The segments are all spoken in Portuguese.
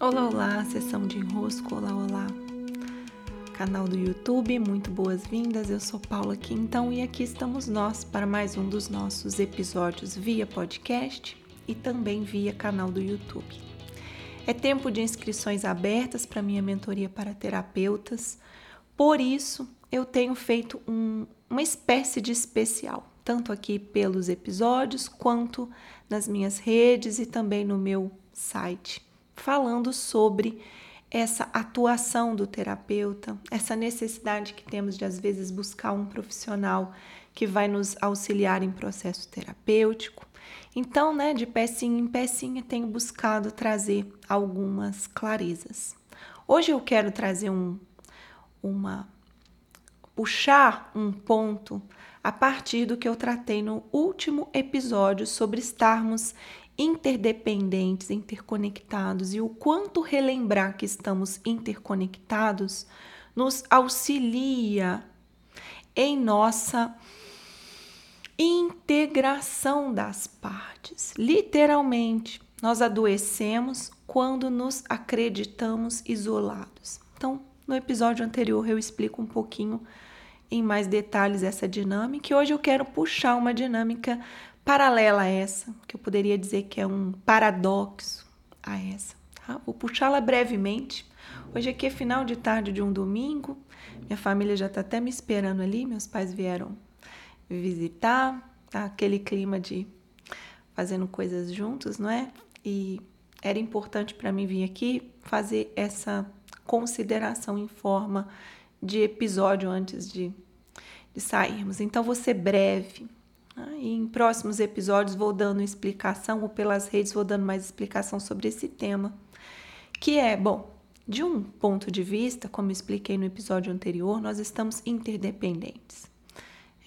Olá, olá, sessão de enrosco, olá, olá. Canal do YouTube, muito boas-vindas. Eu sou Paula aqui então e aqui estamos nós para mais um dos nossos episódios via podcast e também via canal do YouTube. É tempo de inscrições abertas para minha mentoria para terapeutas. Por isso, eu tenho feito um, uma espécie de especial, tanto aqui pelos episódios quanto nas minhas redes e também no meu site falando sobre essa atuação do terapeuta, essa necessidade que temos de às vezes buscar um profissional que vai nos auxiliar em processo terapêutico. Então, né, de pecinha em pecinha, tenho buscado trazer algumas clarezas. Hoje eu quero trazer um, uma puxar um ponto a partir do que eu tratei no último episódio sobre estarmos interdependentes, interconectados e o quanto relembrar que estamos interconectados nos auxilia em nossa integração das partes. Literalmente, nós adoecemos quando nos acreditamos isolados. Então, no episódio anterior eu explico um pouquinho em mais detalhes essa dinâmica e hoje eu quero puxar uma dinâmica paralela a essa, que eu poderia dizer que é um paradoxo a essa. Tá? Vou puxá-la brevemente. Hoje aqui é final de tarde de um domingo, minha família já está até me esperando ali, meus pais vieram visitar, tá? aquele clima de fazendo coisas juntos, não é? E era importante para mim vir aqui fazer essa consideração em forma de episódio antes de, de sairmos. Então, vou ser breve? E em próximos episódios vou dando explicação, ou pelas redes vou dando mais explicação sobre esse tema, que é, bom, de um ponto de vista, como expliquei no episódio anterior, nós estamos interdependentes.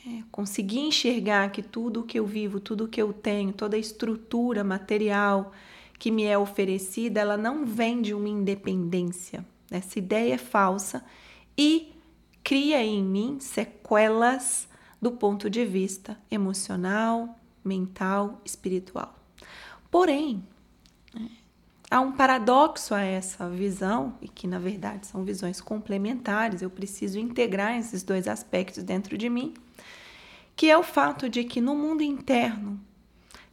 É, conseguir enxergar que tudo o que eu vivo, tudo o que eu tenho, toda a estrutura material que me é oferecida, ela não vem de uma independência. Essa ideia é falsa e cria em mim sequelas do ponto de vista emocional, mental, espiritual. Porém, há um paradoxo a essa visão, e que na verdade são visões complementares, eu preciso integrar esses dois aspectos dentro de mim, que é o fato de que no mundo interno,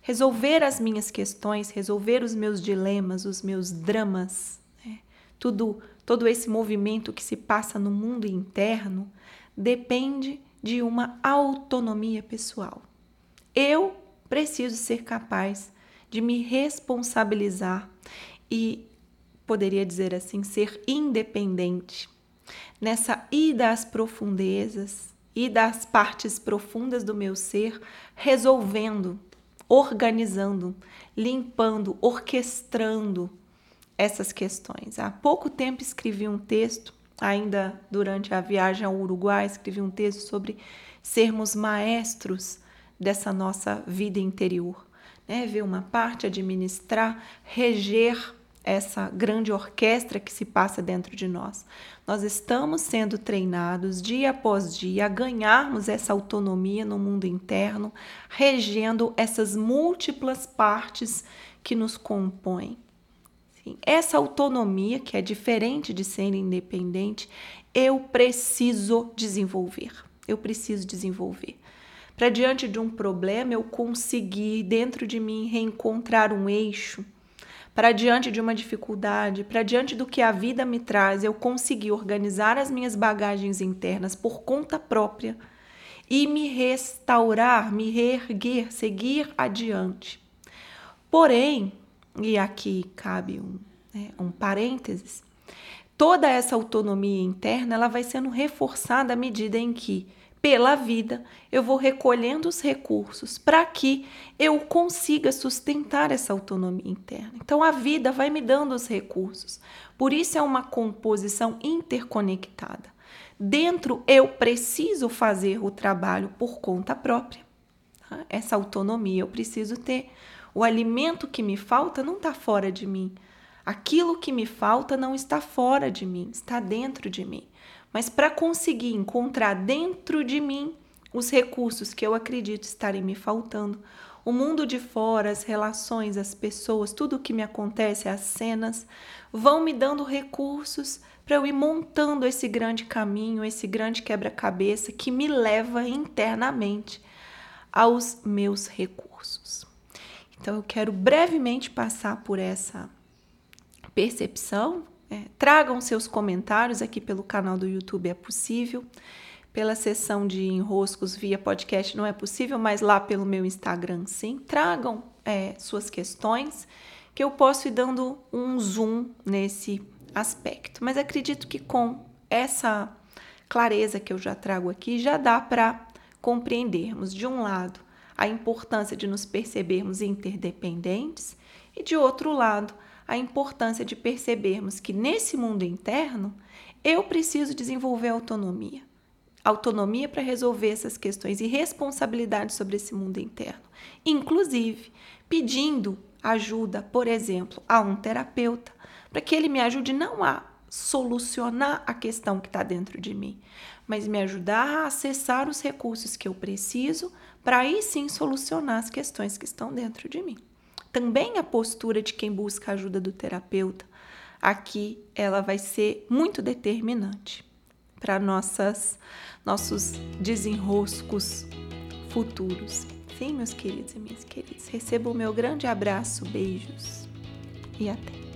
resolver as minhas questões, resolver os meus dilemas, os meus dramas, né? tudo, todo esse movimento que se passa no mundo interno, depende de uma autonomia pessoal. Eu preciso ser capaz de me responsabilizar e, poderia dizer assim, ser independente. Nessa ida às profundezas e das partes profundas do meu ser, resolvendo, organizando, limpando, orquestrando essas questões. Há pouco tempo escrevi um texto Ainda durante a viagem ao Uruguai, escrevi um texto sobre sermos maestros dessa nossa vida interior. Né? Ver uma parte, administrar, reger essa grande orquestra que se passa dentro de nós. Nós estamos sendo treinados dia após dia a ganharmos essa autonomia no mundo interno, regendo essas múltiplas partes que nos compõem. Essa autonomia, que é diferente de ser independente, eu preciso desenvolver. Eu preciso desenvolver. Para diante de um problema, eu conseguir dentro de mim reencontrar um eixo. Para diante de uma dificuldade, para diante do que a vida me traz, eu conseguir organizar as minhas bagagens internas por conta própria e me restaurar, me reerguer, seguir adiante. Porém, e aqui cabe um, né, um parênteses, toda essa autonomia interna ela vai sendo reforçada à medida em que, pela vida, eu vou recolhendo os recursos para que eu consiga sustentar essa autonomia interna. Então a vida vai me dando os recursos. Por isso é uma composição interconectada. Dentro eu preciso fazer o trabalho por conta própria. Tá? Essa autonomia eu preciso ter. O alimento que me falta não está fora de mim. Aquilo que me falta não está fora de mim, está dentro de mim. Mas para conseguir encontrar dentro de mim os recursos que eu acredito estarem me faltando, O mundo de fora, as relações, as pessoas, tudo o que me acontece, as cenas, vão me dando recursos para eu ir montando esse grande caminho, esse grande quebra-cabeça que me leva internamente aos meus recursos. Então eu quero brevemente passar por essa percepção. É, tragam seus comentários aqui pelo canal do YouTube, é possível. Pela sessão de enroscos via podcast não é possível, mas lá pelo meu Instagram sim. Tragam é, suas questões, que eu posso ir dando um zoom nesse aspecto. Mas acredito que com essa clareza que eu já trago aqui, já dá para compreendermos, de um lado, a importância de nos percebermos interdependentes e, de outro lado, a importância de percebermos que nesse mundo interno eu preciso desenvolver autonomia. Autonomia para resolver essas questões e responsabilidade sobre esse mundo interno. Inclusive, pedindo ajuda, por exemplo, a um terapeuta, para que ele me ajude não a solucionar a questão que está dentro de mim, mas me ajudar a acessar os recursos que eu preciso para aí sim solucionar as questões que estão dentro de mim. Também a postura de quem busca a ajuda do terapeuta, aqui ela vai ser muito determinante para nossas nossos desenroscos futuros. Sim, meus queridos e minhas queridas, receba o meu grande abraço, beijos e até.